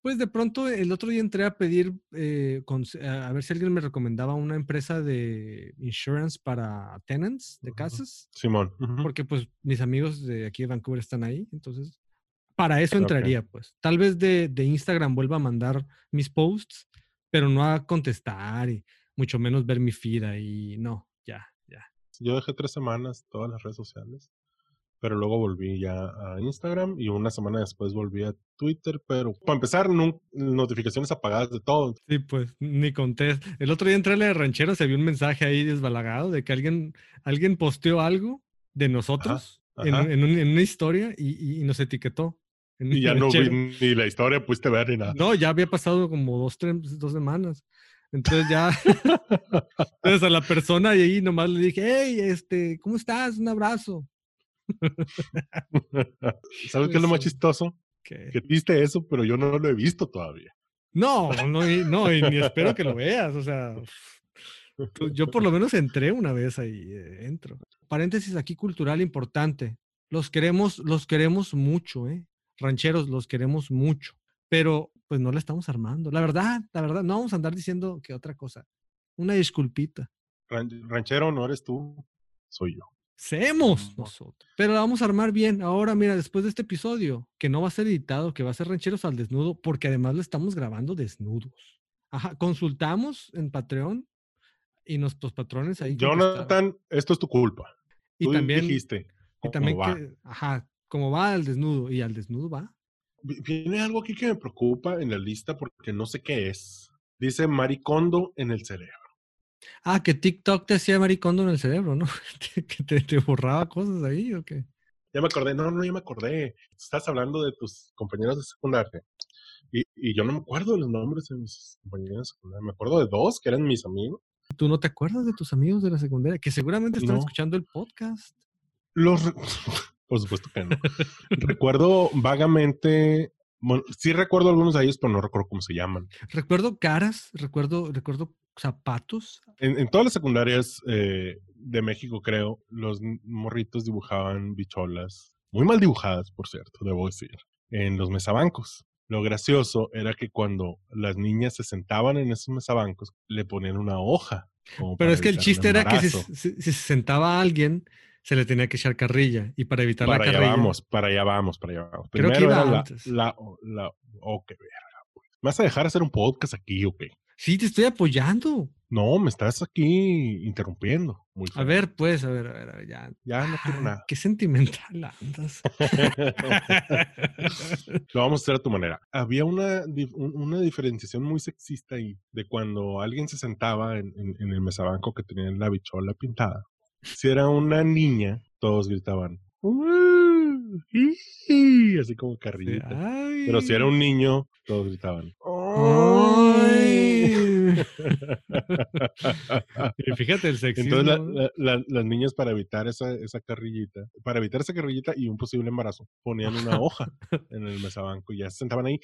Pues de pronto el otro día entré a pedir, eh, conse- a ver si alguien me recomendaba una empresa de insurance para tenants de casas, Simón. Ujú. porque pues mis amigos de aquí de Vancouver están ahí, entonces para eso Ok. entraría pues. Tal vez de, de Instagram vuelva a mandar mis posts, pero no a contestar y mucho menos ver mi feed ahí, no, ya, ya. Yo dejé tres semanas todas las redes sociales, pero luego volví ya a Instagram y una semana después volví a Twitter, pero para empezar, nun- notificaciones apagadas de todo. Sí, pues ni contest. El otro día entré a la de ranchero, se vio un mensaje ahí desbalagado de que alguien, alguien posteó algo de nosotros en, ajá. en un- en una historia y, y- nos etiquetó. en Y ya no vi ni la historia, pudiste ver ni nada. No, ya había pasado como dos, tres, dos semanas. Entonces ya, entonces a la persona y ahí nomás le dije, hey, este, ¿cómo estás? Un abrazo. ¿Sabes qué es lo más chistoso? Que- Que viste eso, pero yo no lo he visto todavía. No, no, y, no, y ni espero que lo veas. O sea, tú- yo por lo menos entré una vez ahí, eh, entro. Paréntesis aquí cultural importante. Los queremos, los queremos mucho, ¿eh? Rancheros, los queremos mucho. Pero pues no la estamos armando. La verdad, la verdad, no vamos a andar diciendo que otra cosa. Una disculpita. Ran- Ranchero, no eres tú, soy yo. Semos No. nosotros. Pero la vamos a armar bien. Ahora, mira, después de este episodio, que no va a ser editado, que va a ser rancheros al desnudo, porque además lo estamos grabando desnudos. Ajá, consultamos en Patreon y nuestros patrones ahí. Jonathan, esto es tu culpa. y Tú también, dijiste. y también va. que, ajá, como va al desnudo y al desnudo va. Vi- Viene algo aquí que me preocupa en la lista porque no sé qué es. Dice maricondo en el cerebro. Ah, que TikTok te hacía maricondo en el cerebro, ¿no? que te, te borraba cosas ahí o qué. Ya me acordé, no, no, ya me acordé. Estás hablando de tus compañeros de secundaria. Y, y yo no me acuerdo de los nombres de mis compañeros de secundaria. Me acuerdo de dos que eran mis amigos. ¿Tú no te acuerdas de tus amigos de la secundaria? Que seguramente están No. escuchando el podcast. Los. Por supuesto que no. recuerdo vagamente. Bueno, sí recuerdo algunos de ellos, pero no recuerdo cómo se llaman. Recuerdo caras, recuerdo, recuerdo zapatos. En, en todas las secundarias eh, de México, creo, los morritos dibujaban bicholas, muy mal dibujadas, por cierto, debo decir, en los mesabancos. Lo gracioso era que cuando las niñas se sentaban en esos mesabancos, le ponían una hoja. Pero es que el chiste era que si se sentaba alguien, se le tenía que echar carrilla. Y para evitar Para la allá carrilla. vamos, para allá vamos, para allá vamos. Creo que Primero iba era la, antes. la, la- oh, qué verga, güey. ¿Me vas a dejar hacer un podcast aquí o qué? Sí, te estoy apoyando. No, me estás aquí interrumpiendo. Muy A ver, pues, a ver, a ver, a ver, ya. Ya no quiero Ah, nada. Qué sentimental andas. Lo vamos a hacer a tu manera. Había una, una diferenciación muy sexista ahí de cuando alguien se sentaba en, en- en el mesabanco que tenía la bichola pintada. Si era una niña, todos gritaban. "Uh, iji", así como carrillita. Ay. Pero si era un niño, todos gritaban. Ay. Y Fíjate el sexismo. Entonces la- ¿no? la- la- las niñas para evitar esa, esa carrillita, para evitar esa carrillita y un posible embarazo, ponían una hoja en el mesabanco y ya se sentaban ahí.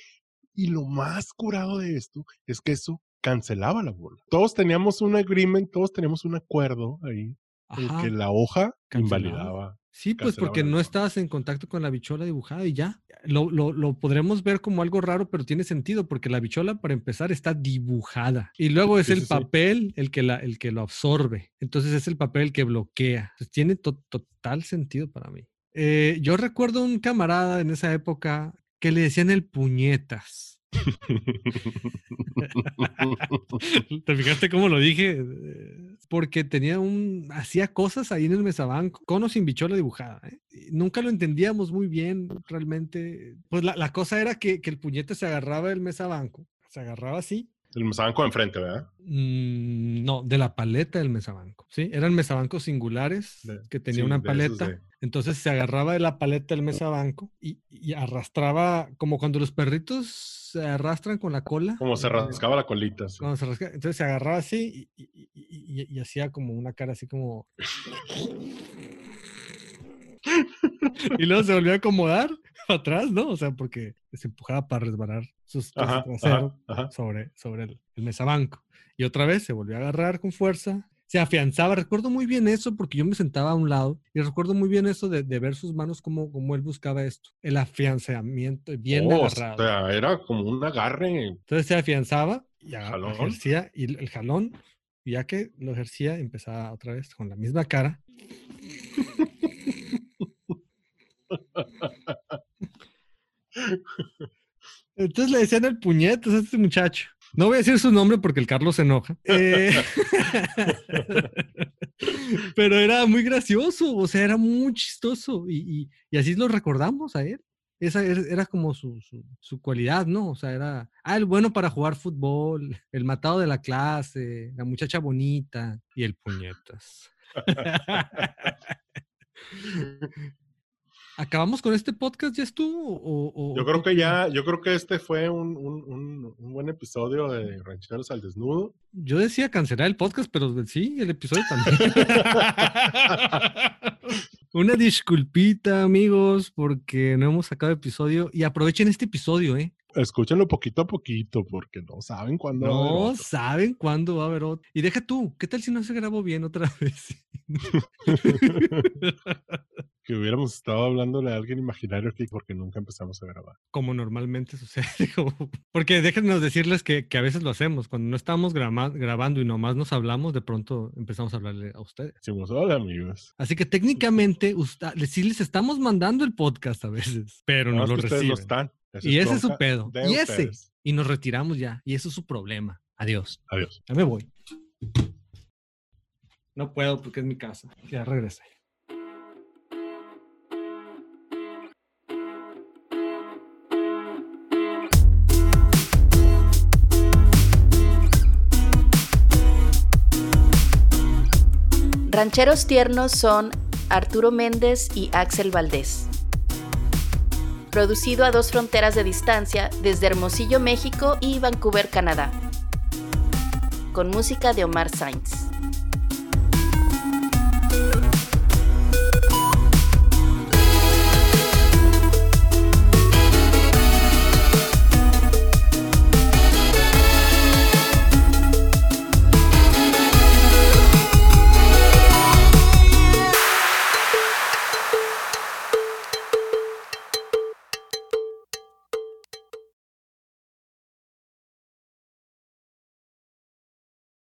Y lo más curado de esto es que eso cancelaba la bola. Todos teníamos un agreement, todos teníamos un acuerdo ahí Ajá. que la hoja Cancelaba. invalidaba. Sí, pues porque no estabas en contacto con la bichola dibujada y ya. Lo, lo, lo podremos ver como algo raro, pero tiene sentido porque la bichola, para empezar, está dibujada. Y luego es Sí, el sí, sí. papel el que, la, el que lo absorbe. Entonces es el papel el que bloquea. Entonces, tiene to- total sentido para mí. Eh, yo recuerdo un camarada en esa época que le decían el puñetas. ¿Te fijaste cómo lo dije? Porque tenía un. hacía cosas ahí en el mesabanco, con o sin bichola dibujada. ¿eh? Nunca lo entendíamos muy bien, realmente. Pues la, la cosa era que, que el puñete se agarraba del mesabanco, se agarraba así. El mesabanco de enfrente, ¿verdad? mm, no, de la paleta del mesabanco. Sí, eran mesabancos singulares De- que tenía sí, una esos paleta. Entonces se agarraba de la paleta del mesabanco y, y arrastraba, como cuando los perritos se arrastran con la cola. como se eh, rascaba la colita. se entonces se agarraba así y, y- y- y- y hacía como una cara así como. y luego se volvió a acomodar para atrás, ¿no? O sea, porque se empujaba para resbalar sus Ajá, ajá. sobre, sobre el, el mesabanco. Y otra vez se volvió a agarrar con fuerza. Se afianzaba. Recuerdo muy bien eso porque yo me sentaba a un lado y recuerdo muy bien eso de, de ver sus manos como, como él buscaba esto. El afianzamiento, bien Oh, agarrado. O sea, era como un agarre. Entonces se afianzaba y Jalón. ejercía y el el jalón, y ya que lo ejercía, empezaba otra vez con la misma cara. Entonces le decían el puñetas a este muchacho. No voy a decir su nombre porque el Carlos se enoja. Eh, Pero era muy gracioso, o sea, era muy chistoso y, así lo recordamos a él. Esa era, era como su, su- su cualidad, ¿no? O sea, era, ah, el bueno para jugar fútbol, el matado de la clase, la muchacha bonita y el puñetas. ¿Acabamos con este podcast ya estuvo? O, o- Yo creo que ya, yo creo que este fue un, un- un- un buen episodio de Rancheros al Desnudo. Yo decía cancelar el podcast, pero sí, el episodio también. Una disculpita, amigos, porque no hemos sacado episodio. Y aprovechen este episodio, ¿eh? Escúchenlo poquito a poquito porque no saben cuándo. va a haber No otro. saben cuándo va a haber otro. Y deja tú, ¿qué tal si no se grabó bien otra vez? Que hubiéramos estado hablándole a alguien imaginario aquí porque nunca empezamos a grabar. Como normalmente sucede. como- Porque déjenos decirles que, que a veces lo hacemos. Cuando no estamos grama- grabando y nomás nos hablamos, de pronto empezamos a hablarle a ustedes. Decimos, hola amigos. Así que técnicamente sí les estamos mandando el podcast a veces, pero no más lo reciben. no están. Y ese es su pedo. Y ese. ustedes. Y nos retiramos ya. Y eso es su problema. Adiós. Adiós. Ya me voy. No puedo porque es mi casa. Ya regresé. Rancheros tiernos son Arturo Méndez y Axel Valdés. Producido a dos fronteras de distancia desde Hermosillo, México y Vancouver, Canadá. Con música de Omar Sainz.